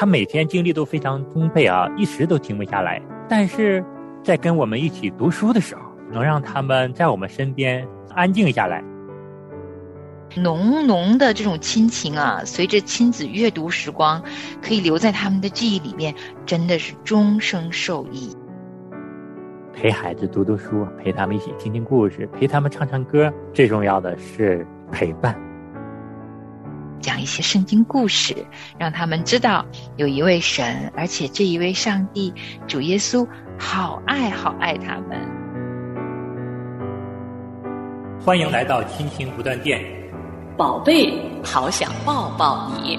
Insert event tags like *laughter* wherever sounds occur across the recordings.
他每天精力都非常充沛啊，一时都停不下来。但是在跟我们一起读书的时候，能让他们在我们身边安静下来。浓浓的这种亲情啊，随着亲子阅读时光，可以留在他们的记忆里面，真的是终生受益。陪孩子读读书，陪他们一起听听故事，陪他们唱唱歌，最重要的是陪伴。讲一些圣经故事，让他们知道有一位神，而且这一位上帝主耶稣好爱好爱他们。欢迎来到亲情不断电，宝贝，好想抱抱你。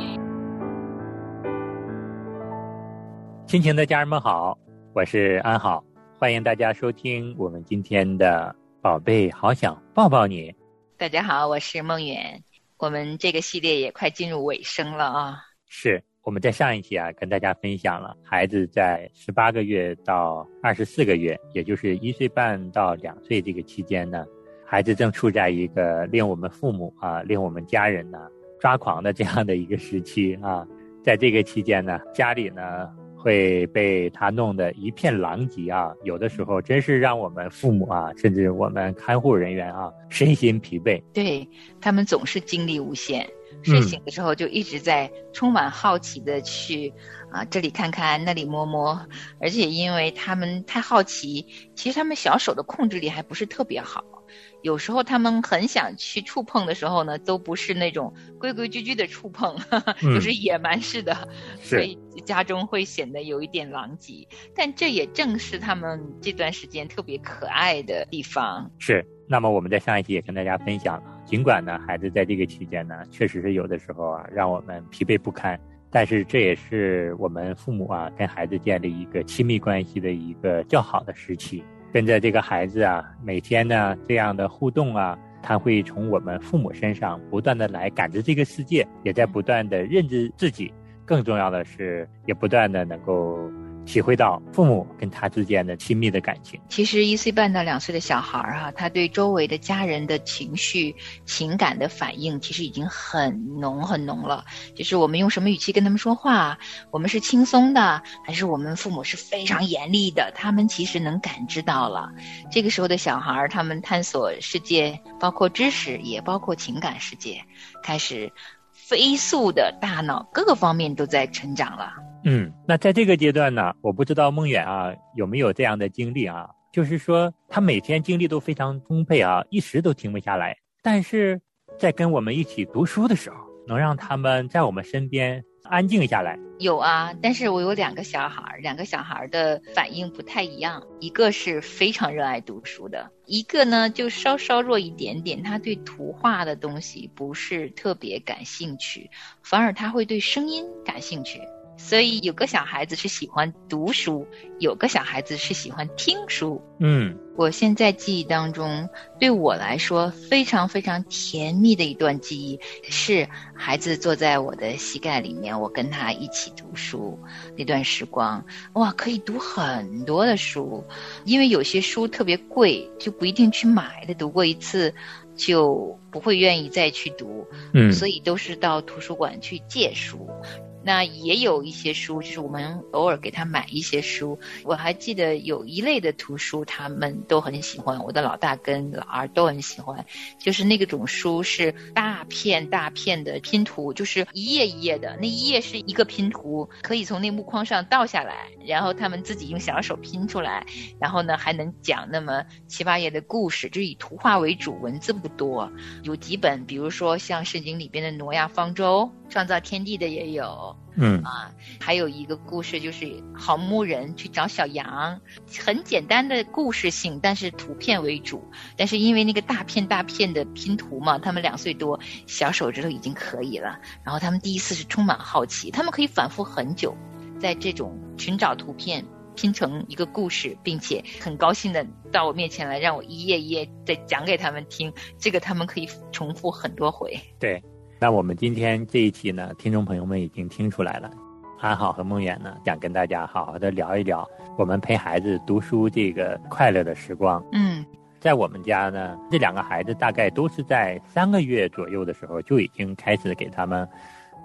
亲情的家人们好，我是安好，欢迎大家收听我们今天的宝贝，好想抱抱你。大家好，我是梦远。我们这个系列也快进入尾声了啊！是我们在上一期啊，跟大家分享了孩子在十八个月到二十四个月，也就是一岁半到两岁这个期间呢，孩子正处在一个令我们父母啊、令我们家人呢抓狂的这样的一个时期啊。在这个期间呢，家里呢。会被他弄得一片狼藉啊！有的时候真是让我们父母啊，甚至我们看护人员啊，身心疲惫。对他们总是精力无限，睡醒的时候就一直在充满好奇的去啊这里看看那里摸摸，而且因为他们太好奇，其实他们小手的控制力还不是特别好。有时候他们很想去触碰的时候呢，都不是那种规规矩矩的触碰，*laughs* 就是野蛮式的，所以家中会显得有一点狼藉。但这也正是他们这段时间特别可爱的地方。是。那么我们在上一期也跟大家分享了，尽管呢孩子在这个期间呢，确实是有的时候啊让我们疲惫不堪，但是这也是我们父母啊跟孩子建立一个亲密关系的一个较好的时期。跟着这个孩子啊，每天呢这样的互动啊，他会从我们父母身上不断的来感知这个世界，也在不断的认知自己。更重要的是，也不断的能够。体会到父母跟他之间的亲密的感情。其实一岁半到两岁的小孩儿哈，他对周围的家人的情绪、情感的反应，其实已经很浓很浓了。就是我们用什么语气跟他们说话，我们是轻松的，还是我们父母是非常严厉的，他们其实能感知到了。这个时候的小孩儿，他们探索世界，包括知识，也包括情感世界，开始。飞速的大脑，各个方面都在成长了。嗯，那在这个阶段呢，我不知道梦远啊有没有这样的经历啊，就是说他每天精力都非常充沛啊，一时都停不下来。但是在跟我们一起读书的时候，能让他们在我们身边。安静下来，有啊，但是我有两个小孩儿，两个小孩儿的反应不太一样，一个是非常热爱读书的，一个呢就稍稍弱一点点，他对图画的东西不是特别感兴趣，反而他会对声音感兴趣。所以有个小孩子是喜欢读书，有个小孩子是喜欢听书。嗯，我现在记忆当中，对我来说非常非常甜蜜的一段记忆，是孩子坐在我的膝盖里面，我跟他一起读书那段时光。哇，可以读很多的书，因为有些书特别贵，就不一定去买的。读过一次，就不会愿意再去读。嗯，所以都是到图书馆去借书。那也有一些书，就是我们偶尔给他买一些书。我还记得有一类的图书，他们都很喜欢。我的老大跟老二都很喜欢，就是那个种书是大片大片的拼图，就是一页一页的，那一页是一个拼图，可以从那木框上倒下来，然后他们自己用小手拼出来，然后呢还能讲那么七八页的故事，就是以图画为主，文字不多。有几本，比如说像圣经里边的《挪亚方舟》。创造天地的也有，嗯啊，还有一个故事就是好牧人去找小羊，很简单的故事性，但是图片为主。但是因为那个大片大片的拼图嘛，他们两岁多，小手指头已经可以了。然后他们第一次是充满好奇，他们可以反复很久，在这种寻找图片拼成一个故事，并且很高兴的到我面前来，让我一页一页再讲给他们听。这个他们可以重复很多回。对。那我们今天这一期呢，听众朋友们已经听出来了，安好和梦远呢，想跟大家好好的聊一聊我们陪孩子读书这个快乐的时光。嗯，在我们家呢，这两个孩子大概都是在三个月左右的时候就已经开始给他们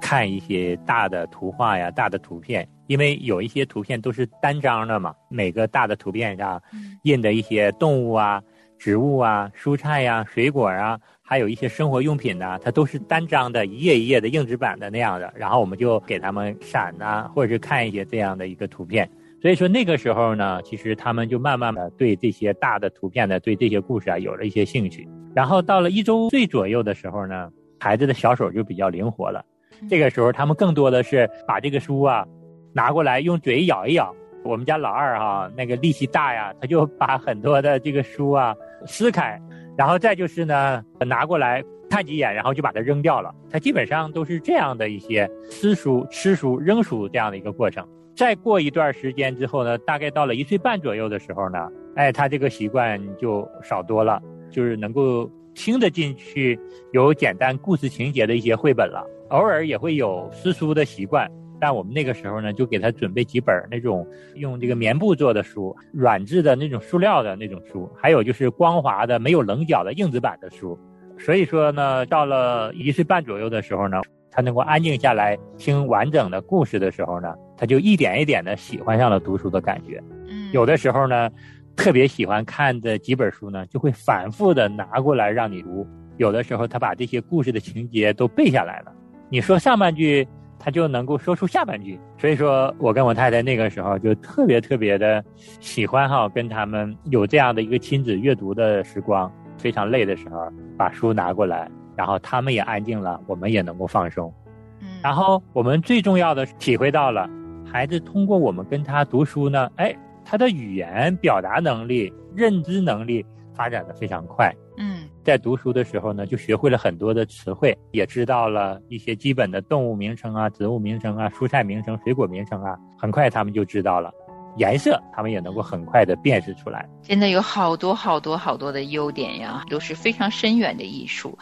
看一些大的图画呀、大的图片，因为有一些图片都是单张的嘛，每个大的图片上印的一些动物啊、植物啊、蔬菜呀、水果啊，还有一些生活用品呐，它都是单张的，一页一页的硬纸板的那样的。然后我们就给他们闪呐，或者是看一些这样的一个图片。所以说那个时候呢，其实他们就慢慢的对这些大的图片呢，对这些故事啊有了一些兴趣。然后到了一周岁左右的时候呢，孩子的小手就比较灵活了。这个时候，他们更多的是把这个书啊拿过来，用嘴咬一咬。我们家老二哈，那个力气大呀，他就把很多的这个书啊撕开，然后再就是呢拿过来看几眼，然后就把它扔掉了。他基本上都是这样的一些撕书、吃书、扔书这样的一个过程。再过一段时间之后呢，大概到了一岁半左右的时候呢，哎，他这个习惯就少多了，就是能够听得进去有简单故事情节的一些绘本了。偶尔也会有撕书的习惯，但我们那个时候呢，就给他准备几本那种用这个棉布做的书，软质的那种塑料的那种书，还有就是光滑的没有棱角的硬纸板的书。所以说呢，到了一岁半左右的时候呢，他能够安静下来听完整的故事的时候呢，他就一点一点的喜欢上了读书的感觉。嗯，有的时候呢，特别喜欢看的几本书呢，就会反复的拿过来让你读。有的时候他把这些故事的情节都背下来了。你说上半句，他就能够说出下半句。所以说我跟我太太那个时候就特别特别的喜欢哈，跟他们有这样的一个亲子阅读的时光。非常累的时候，把书拿过来，然后他们也安静了，我们也能够放松。嗯，然后我们最重要的体会到了，孩子通过我们跟他读书呢，哎，他的语言表达能力、认知能力发展的非常快。嗯。在读书的时候呢，就学会了很多的词汇，也知道了一些基本的动物名称啊、植物名称啊、蔬菜名称、水果名称啊。很快他们就知道了，颜色他们也能够很快的辨识出来。真的有好多好多好多的优点呀，都是非常深远的艺术。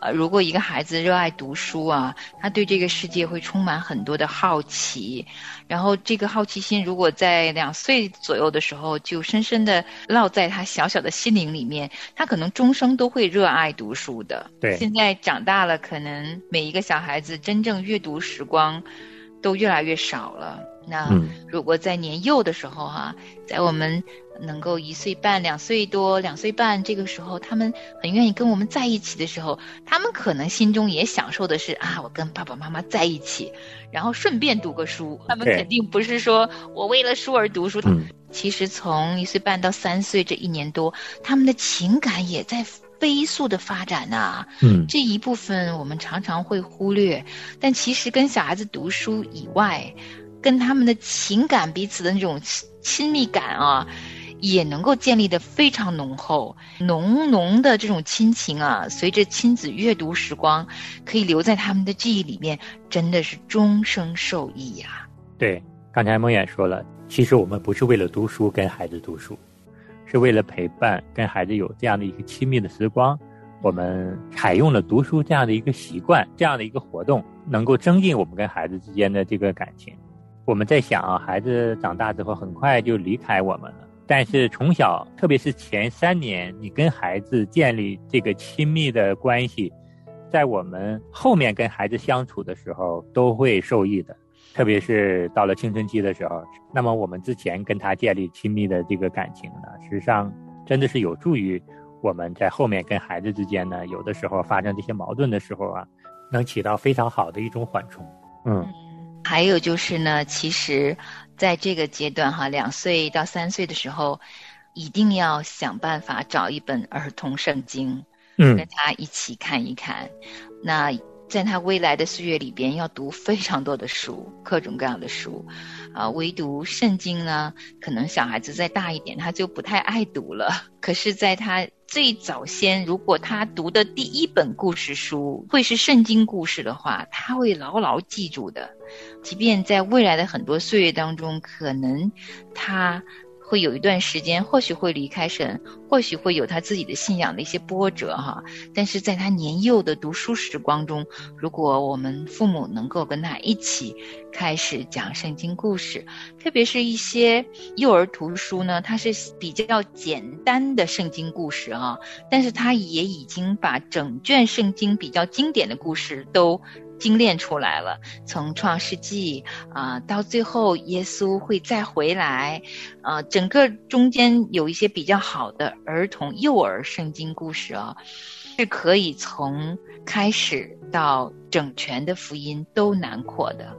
呃，如果一个孩子热爱读书啊，他对这个世界会充满很多的好奇，然后这个好奇心如果在两岁左右的时候就深深的烙在他小小的心灵里面，他可能终生都会热爱读书的。对，现在长大了，可能每一个小孩子真正阅读时光都越来越少了。那如果在年幼的时候哈，在我们能够一岁半、两岁多、两岁半这个时候，他们很愿意跟我们在一起的时候，他们可能心中也享受的是啊，我跟爸爸妈妈在一起，然后顺便读个书。他们肯定不是说我为了书而读书。其实从一岁半到三岁这一年多，他们的情感也在飞速的发展呐。嗯，这一部分我们常常会忽略，但其实跟小孩子读书以外。跟他们的情感彼此的那种亲密感啊，也能够建立的非常浓厚，浓浓的这种亲情啊，随着亲子阅读时光，可以留在他们的记忆里面，真的是终生受益呀。对，刚才梦远说了，其实我们不是为了读书跟孩子读书，是为了陪伴跟孩子有这样的一个亲密的时光，我们采用了读书这样的一个习惯，这样的一个活动，能够增进我们跟孩子之间的这个感情。我们在想啊，孩子长大之后很快就离开我们了。但是从小，特别是前三年，你跟孩子建立这个亲密的关系，在我们后面跟孩子相处的时候都会受益的。特别是到了青春期的时候，那么我们之前跟他建立亲密的这个感情呢，实际上真的是有助于我们在后面跟孩子之间呢，有的时候发生这些矛盾的时候啊，能起到非常好的一种缓冲。嗯。还有就是呢，其实，在这个阶段哈，两岁到三岁的时候，一定要想办法找一本儿童圣经，嗯，跟他一起看一看。那在他未来的岁月里边，要读非常多的书，各种各样的书，啊，唯独圣经呢，可能小孩子再大一点，他就不太爱读了。可是，在他最早先，如果他读的第一本故事书会是圣经故事的话，他会牢牢记住的。即便在未来的很多岁月当中，可能他。会有一段时间，或许会离开神，或许会有他自己的信仰的一些波折哈。但是在他年幼的读书时光中，如果我们父母能够跟他一起开始讲圣经故事，特别是一些幼儿图书呢，它是比较简单的圣经故事啊，但是他也已经把整卷圣经比较经典的故事都精炼出来了。从创世纪啊，到最后耶稣会再回来，啊，整个中间有一些比较好的儿童、幼儿圣经故事啊，是可以从开始到整全的福音都囊括的。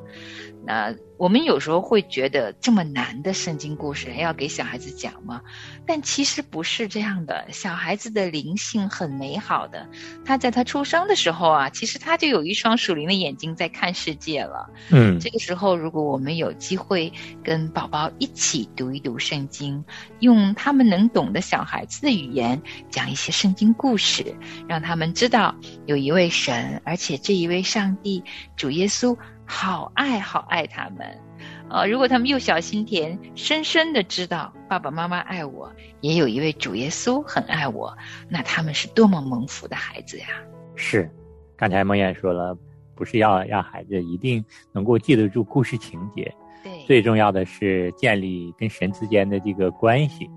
那我们有时候会觉得这么难的圣经故事要给小孩子讲吗？但其实不是这样的。小孩子的灵性很美好的，他在他出生的时候啊，其实他就有一双属灵的眼睛在看世界了。嗯，这个时候如果我们有机会跟宝宝一起读一读圣经，用他们能懂的小孩子的语言讲一些圣经故事，让他们知道有一位神，而且这一位上帝主耶稣。好爱好爱他们，呃，如果他们幼小心田，深深的知道爸爸妈妈爱我，也有一位主耶稣很爱我，那他们是多么蒙福的孩子呀！是，刚才梦燕说了，不是要让孩子一定能够记得住故事情节，对，最重要的是建立跟神之间的这个关系，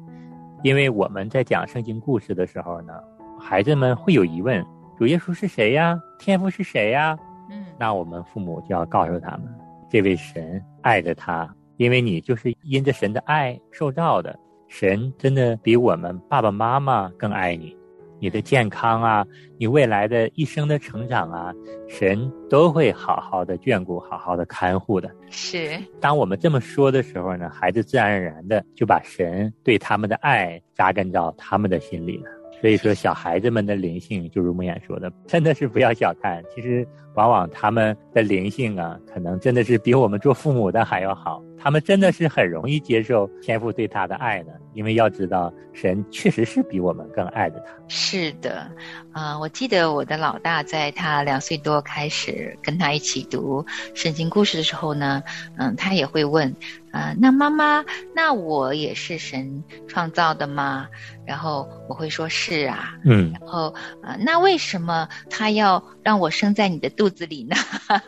因为我们在讲圣经故事的时候呢，孩子们会有疑问：主耶稣是谁呀？天父是谁呀？嗯那我们父母就要告诉他们，这位神爱着他，因为你就是因着神的爱受到的。神真的比我们爸爸妈妈更爱你，你的健康啊，你未来的一生的成长啊，神都会好好的眷顾，好好的看护的。是，当我们这么说的时候呢，孩子自然而然的就把神对他们的爱扎根到他们的心里了。所以说，小孩子们的灵性，就如梦魇说的，真的是不要小看。其实，往往他们的灵性啊，可能真的是比我们做父母的还要好。他们真的是很容易接受天父对他的爱的，因为要知道，神确实是比我们更爱着他。是的，啊，我记得我的老大在他两岁多开始跟他一起读圣经故事的时候呢，嗯，他也会问，啊，那妈妈，那我也是神创造的吗？然后我会说是啊，嗯，然后啊，那为什么他要让我生在你的肚子里呢？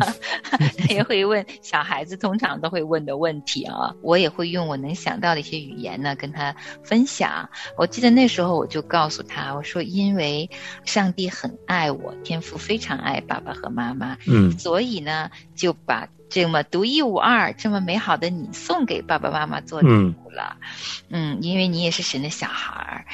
*laughs* 他也会问，小孩子通常都会问的问。题啊，我也会用我能想到的一些语言呢，跟他分享。我记得那时候我就告诉他，我说因为上帝很爱我，天父非常爱爸爸和妈妈，嗯，所以呢就把这么独一无二、这么美好的你送给爸爸妈妈做礼物了。嗯，因为你也是神的小孩儿。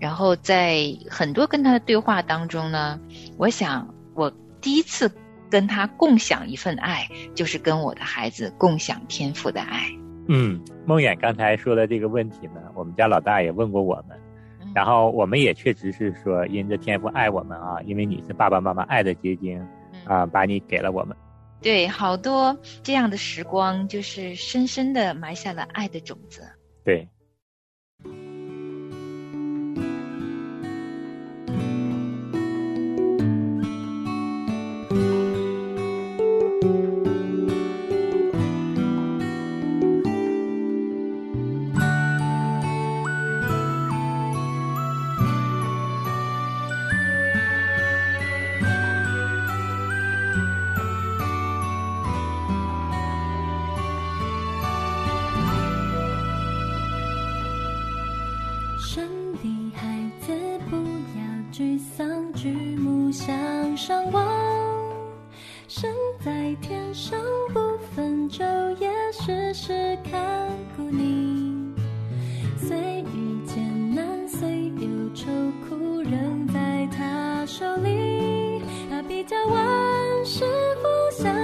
然后在很多跟他的对话当中呢，我想我第一次。跟他共享一份爱，就是跟我的孩子共享天赋的爱。嗯，梦远刚才说的这个问题呢，我们家老大也问过我们，然后我们也确实是说，因着天赋爱我们啊，因为你是爸爸妈妈爱的结晶啊，把你给了我们。对，好多这样的时光，就是深深的埋下了爱的种子。对。桑举目向上望，身在天上不分昼夜，时时看顾你。虽遇艰难，虽有愁苦，仍在他手里。他比较万事不想。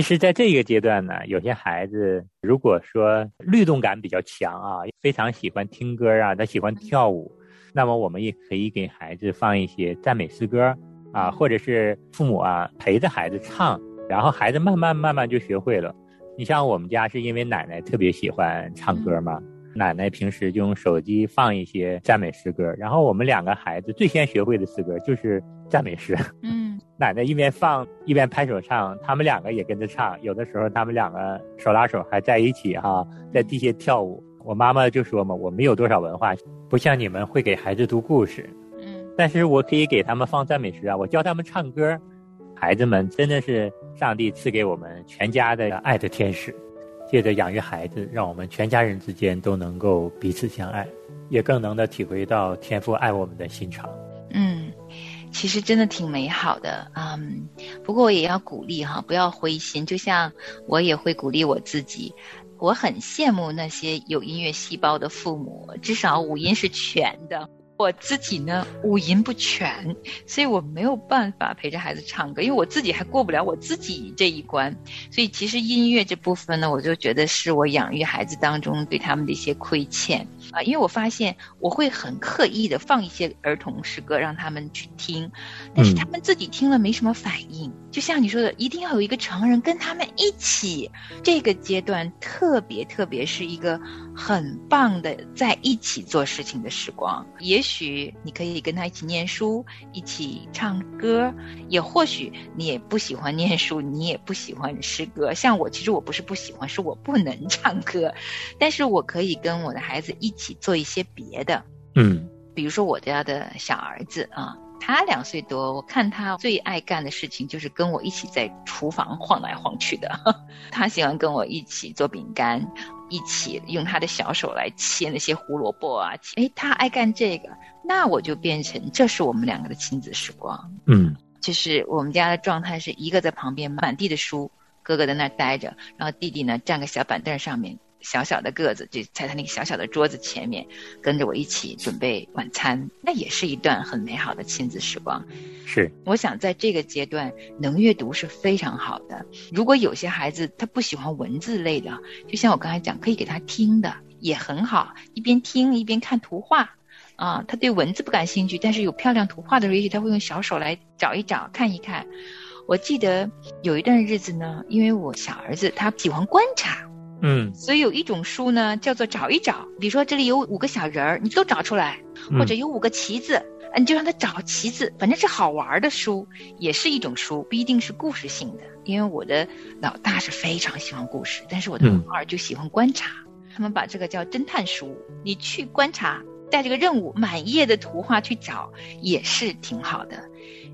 其实，在这个阶段呢，有些孩子如果说律动感比较强啊，非常喜欢听歌啊，他喜欢跳舞，那么我们也可以给孩子放一些赞美诗歌啊，或者是父母啊陪着孩子唱，然后孩子慢慢慢慢就学会了。你像我们家是因为奶奶特别喜欢唱歌嘛，奶奶平时就用手机放一些赞美诗歌，然后我们两个孩子最先学会的诗歌就是赞美诗。嗯 *laughs* 奶奶一边放一边拍手唱，他们两个也跟着唱。有的时候他们两个手拉手还在一起哈、在地下跳舞。我妈妈就说嘛，我没有多少文化，不像你们会给孩子读故事，嗯但是我可以给他们放赞美诗啊，我教他们唱歌。孩子们真的是上帝赐给我们全家的爱的天使，借着养育孩子，让我们全家人之间都能够彼此相爱，也更能的体会到天父爱我们的心肠。其实真的挺美好的，嗯，不过我也要鼓励哈，不要灰心。就像我也会鼓励我自己，我很羡慕那些有音乐细胞的父母，至少五音是全的。我自己呢，五音不全，所以我没有办法陪着孩子唱歌，因为我自己还过不了我自己这一关。所以其实音乐这部分呢，我就觉得是我养育孩子当中对他们的一些亏欠啊，因为我发现我会很刻意的放一些儿童诗歌让他们去听，但是他们自己听了没什么反应。就像你说的，一定要有一个成人跟他们一起，这个阶段特别特别是一个很棒的在一起做事情的时光。也许你可以跟他一起念书，一起唱歌，也或许你也不喜欢念书，你也不喜欢诗歌。像我，其实我不是不喜欢，是我不能唱歌，但是我可以跟我的孩子一起做一些别的。嗯比如说我家的小儿子啊，他两岁多，我看他最爱干的事情就是跟我一起在厨房晃来晃去的。*laughs* 他喜欢跟我一起做饼干，一起用他的小手来切那些胡萝卜啊。诶，他爱干这个，那我就变成这是我们两个的亲子时光。嗯就是我们家的状态是一个在旁边满地的书，哥哥在那儿待着，然后弟弟呢站个小板凳上面，小小的个子就在他那个小小的桌子前面，跟着我一起准备晚餐，那也是一段很美好的亲子时光。是我想在这个阶段能阅读是非常好的。如果有些孩子他不喜欢文字类的，就像我刚才讲，可以给他听的也很好，一边听一边看图画。啊，他对文字不感兴趣，但是有漂亮图画的时候，也许他会用小手来找一找、看一看。我记得有一段日子呢，因为我小儿子他喜欢观察，嗯。所以有一种书呢叫做找一找，比如说这里有五个小人儿，你都找出来，嗯。或者有五个旗子，啊你就让他找旗子，反正是好玩的书，也是一种书，不一定是故事性的。因为我的老大是非常喜欢故事，但是我的嗯。老二就喜欢观察，他们把这个叫侦探书，你去观察，带这个任务，满页的图画去找，也是挺好的。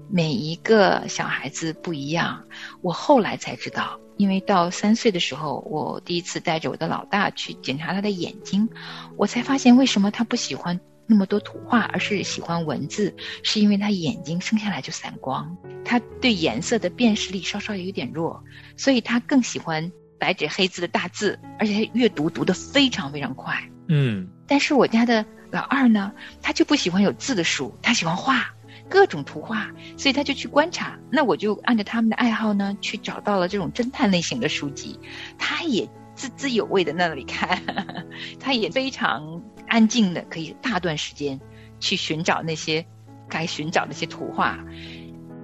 每一个小孩子不一样，我后来才知道，因为到三岁的时候，我第一次带着我的老大去检查他的眼睛，我才发现为什么他不喜欢那么多图画，而是喜欢文字，是因为他眼睛生下来就散光，他对颜色的辨识力稍稍有点弱，所以他更喜欢白纸黑字的大字，而且他阅读读得非常非常快。嗯。但是我家的老二呢，他就不喜欢有字的书，他喜欢画各种图画，所以他就去观察。那我就按照他们的爱好呢，去找到了这种侦探类型的书籍，他也津津有味的那里看，*laughs* 他也非常安静的，可以大段时间去寻找那些该寻找那些图画。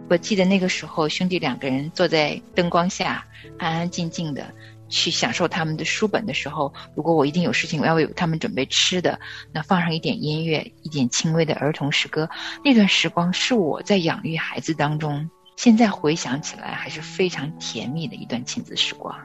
我记得那个时候，兄弟两个人坐在灯光下，安安静静的去享受他们的书本的时候，如果我一定有事情，我要为他们准备吃的，那放上一点音乐，一点轻微的儿童诗歌，那段时光是我在养育孩子当中现在回想起来还是非常甜蜜的一段亲子时光。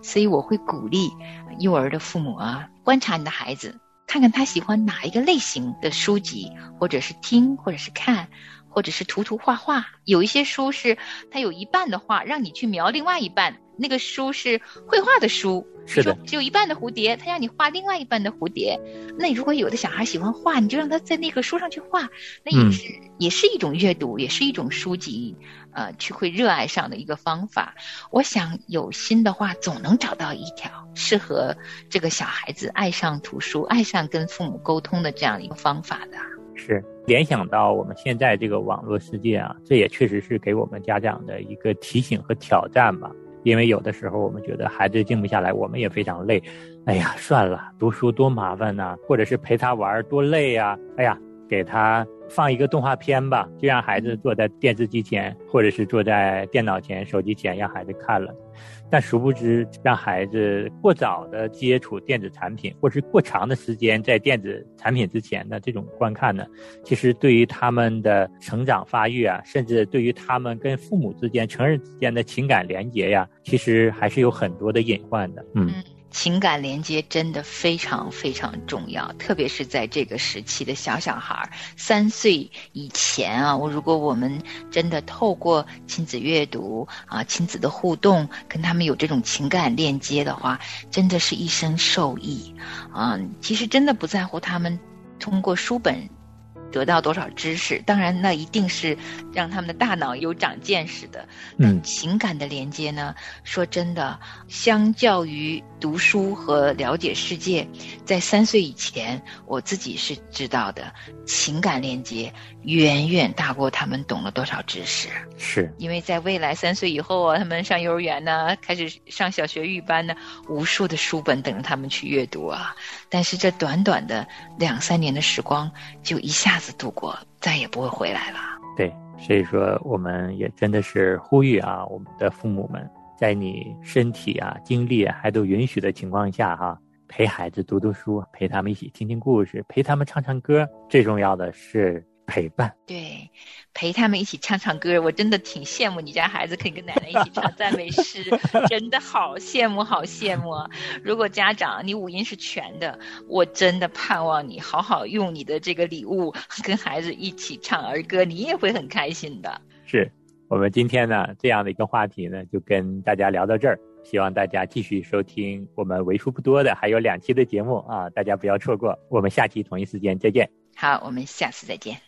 所以我会鼓励幼儿的父母啊，观察你的孩子，看看他喜欢哪一个类型的书籍，或者是听，或者是看。或者是涂涂画画，有一些书是它有一半的画，让你去描另外一半。那个书是绘画的书，是的，只有一半的蝴蝶，他让你画另外一半的蝴蝶。那如果有的小孩喜欢画，你就让他在那个书上去画，那也是也是一种阅读，也是一种书籍，呃，去会热爱上的一个方法。我想有心的话，总能找到一条适合这个小孩子爱上图书、爱上跟父母沟通的这样一个方法的。是联想到我们现在这个网络世界啊，这也确实是给我们家长的一个提醒和挑战吧。因为有的时候我们觉得孩子静不下来，我们也非常累。哎呀，算了，读书多麻烦呐，或者是陪他玩多累呀。哎呀，给他放一个动画片吧，就让孩子坐在电视机前，或者是坐在电脑前、手机前，让孩子看了。但殊不知，让孩子过早的接触电子产品，或是过长的时间在电子产品之前的这种观看呢，其实对于他们的成长发育啊，甚至对于他们跟父母之间、成人之间的情感连接呀，其实还是有很多的隐患的。嗯。情感连接真的非常非常重要，特别是在这个时期的小小孩儿，三岁以前啊，我如果我们真的透过亲子阅读啊、亲子的互动，跟他们有这种情感链接的话，真的是一生受益啊。其实真的不在乎他们通过书本。得到多少知识？当然，那一定是让他们的大脑有长见识的。嗯，情感的连接呢？说真的，相较于读书和了解世界，在三岁以前，我自己是知道的，情感链接远远大过他们懂了多少知识。是，因为在未来三岁以后啊，他们上幼儿园呢，开始上小学预班呢，无数的书本等着他们去阅读啊。但是这短短的两三年的时光，就一下子度过，再也不会回来了。对，所以说我们也真的是呼吁啊，我们的父母们，在你身体啊、精力还都允许的情况下，哈，陪孩子读读书，陪他们一起听听故事，陪他们唱唱歌。最重要的是。陪伴，对，陪他们一起唱唱歌，我真的挺羡慕你家孩子可以跟奶奶一起唱 *laughs* 赞美诗，真的好羡慕，好羡慕。如果家长你五音是全的，我真的盼望你好好用你的这个礼物跟孩子一起唱儿歌，你也会很开心的。是我们今天呢这样的一个话题呢，就跟大家聊到这儿，希望大家继续收听我们为数不多的还有两期的节目啊，大家不要错过。我们下期同一时间再见。好，我们下次再见。